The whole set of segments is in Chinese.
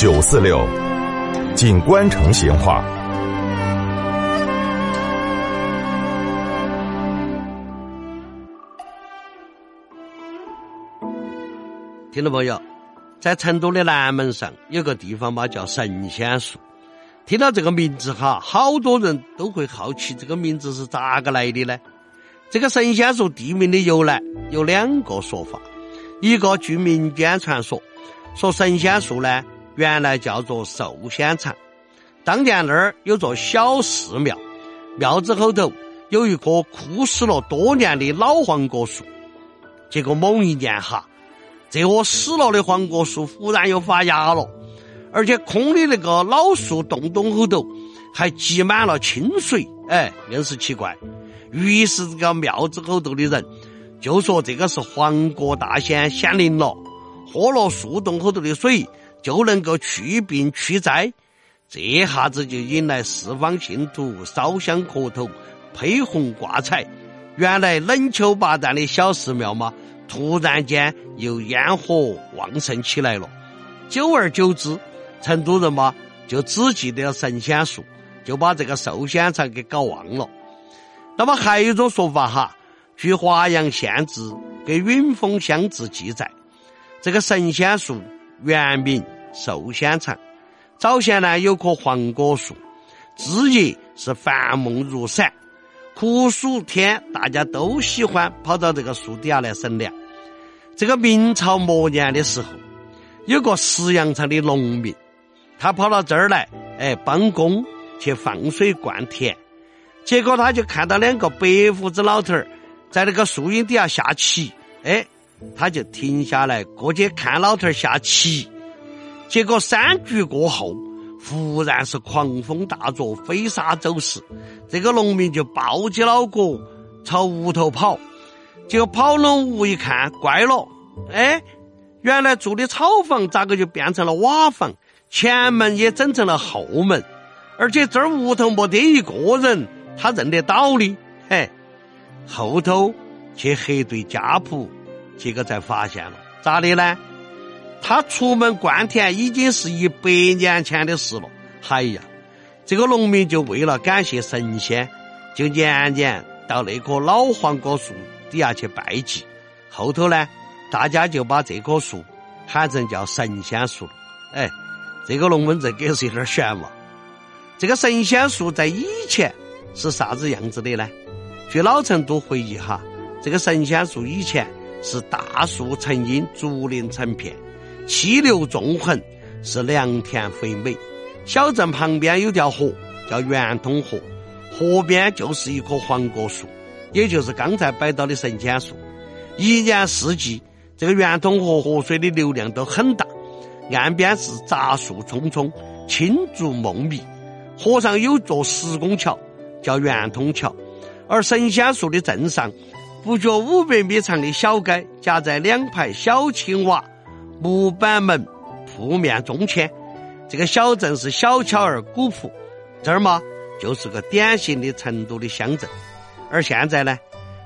九四六，锦官城闲话。听众朋友，在成都的南门上有个地方嘛，叫神仙树。听到这个名字哈，好多人都会好奇这个名字是咋个来的呢？这个神仙树地名的由来有两个说法，一个据民间传说。说神仙树呢，原来叫做寿仙场。当年那儿有座小寺庙，庙子后头有一棵枯死了多年的老黄果树。结果某一年哈，这棵死了的黄果树忽然又发芽了，而且空的那个老树洞洞后头还积满了清水，哎，硬是奇怪。于是这个庙子后头的人就说这个是黄果大仙显灵了。喝了树洞后头的水，就能够祛病驱灾，这下子就引来四方信徒烧香磕头、披红挂彩。原来冷秋八旦的小寺庙嘛，突然间又烟火旺盛起来了。久而久之，成都人嘛就只记得了神仙树，就把这个寿仙场给搞忘了。那么还有一种说法哈，据《华阳县志》给《允丰乡志》记载。这个神仙树原名寿仙场，早先呢有棵黄果树，枝叶是繁梦如伞，酷暑天大家都喜欢跑到这个树底下来乘凉。这个明朝末年的时候，有个石羊场的农民，他跑到这儿来，哎，帮工去放水灌田，结果他就看到两个白胡子老头儿在那个树荫底下下棋，哎。他就停下来过去看老头儿下棋，结果三局过后，忽然是狂风大作，飞沙走石。这个农民就抱起脑壳朝屋头跑，结果跑拢屋一看，怪了，哎，原来住的草房咋个就变成了瓦房？前门也整成了后门，而且这儿屋头没得一个人，他认得到的。嘿，后头去核对家谱。结果才发现了，咋的呢？他出门灌田已经是一百年前的事了。哎呀，这个农民就为了感谢神仙，就年年到那棵老黄果树底下去拜祭。后头呢，大家就把这棵树喊成叫神仙树了。哎，这个龙门阵给是有点悬嘛。这个神仙树在以前是啥子样子的呢？据老成都回忆哈，这个神仙树以前。是大树成荫，竹林成片，溪流纵横，是良田肥美。小镇旁边有条河，叫圆通河，河边就是一棵黄果树，也就是刚才摆到的神仙树。一年四季，这个圆通河河水的流量都很大，岸边是杂树葱葱，青竹梦密。河上有座石拱桥，叫圆通桥，而神仙树的镇上。不觉五百米长的小街，夹在两排小青瓦木板门铺面中间。这个小镇是小巧而古朴，这儿嘛就是个典型的成都的乡镇。而现在呢，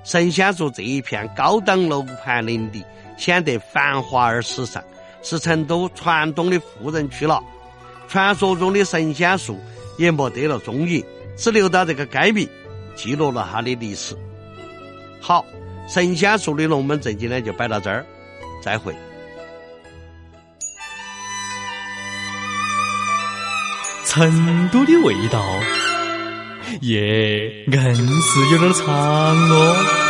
神仙树这一片高档楼盘林立，显得繁华而时尚，是成都传统的富人区了。传说中的神仙树也没得了踪影，只留到这个街名，记录了它的历史。好，神仙树的龙门阵今天就摆到这儿，再会。成都的味道，耶，硬是有点长哦。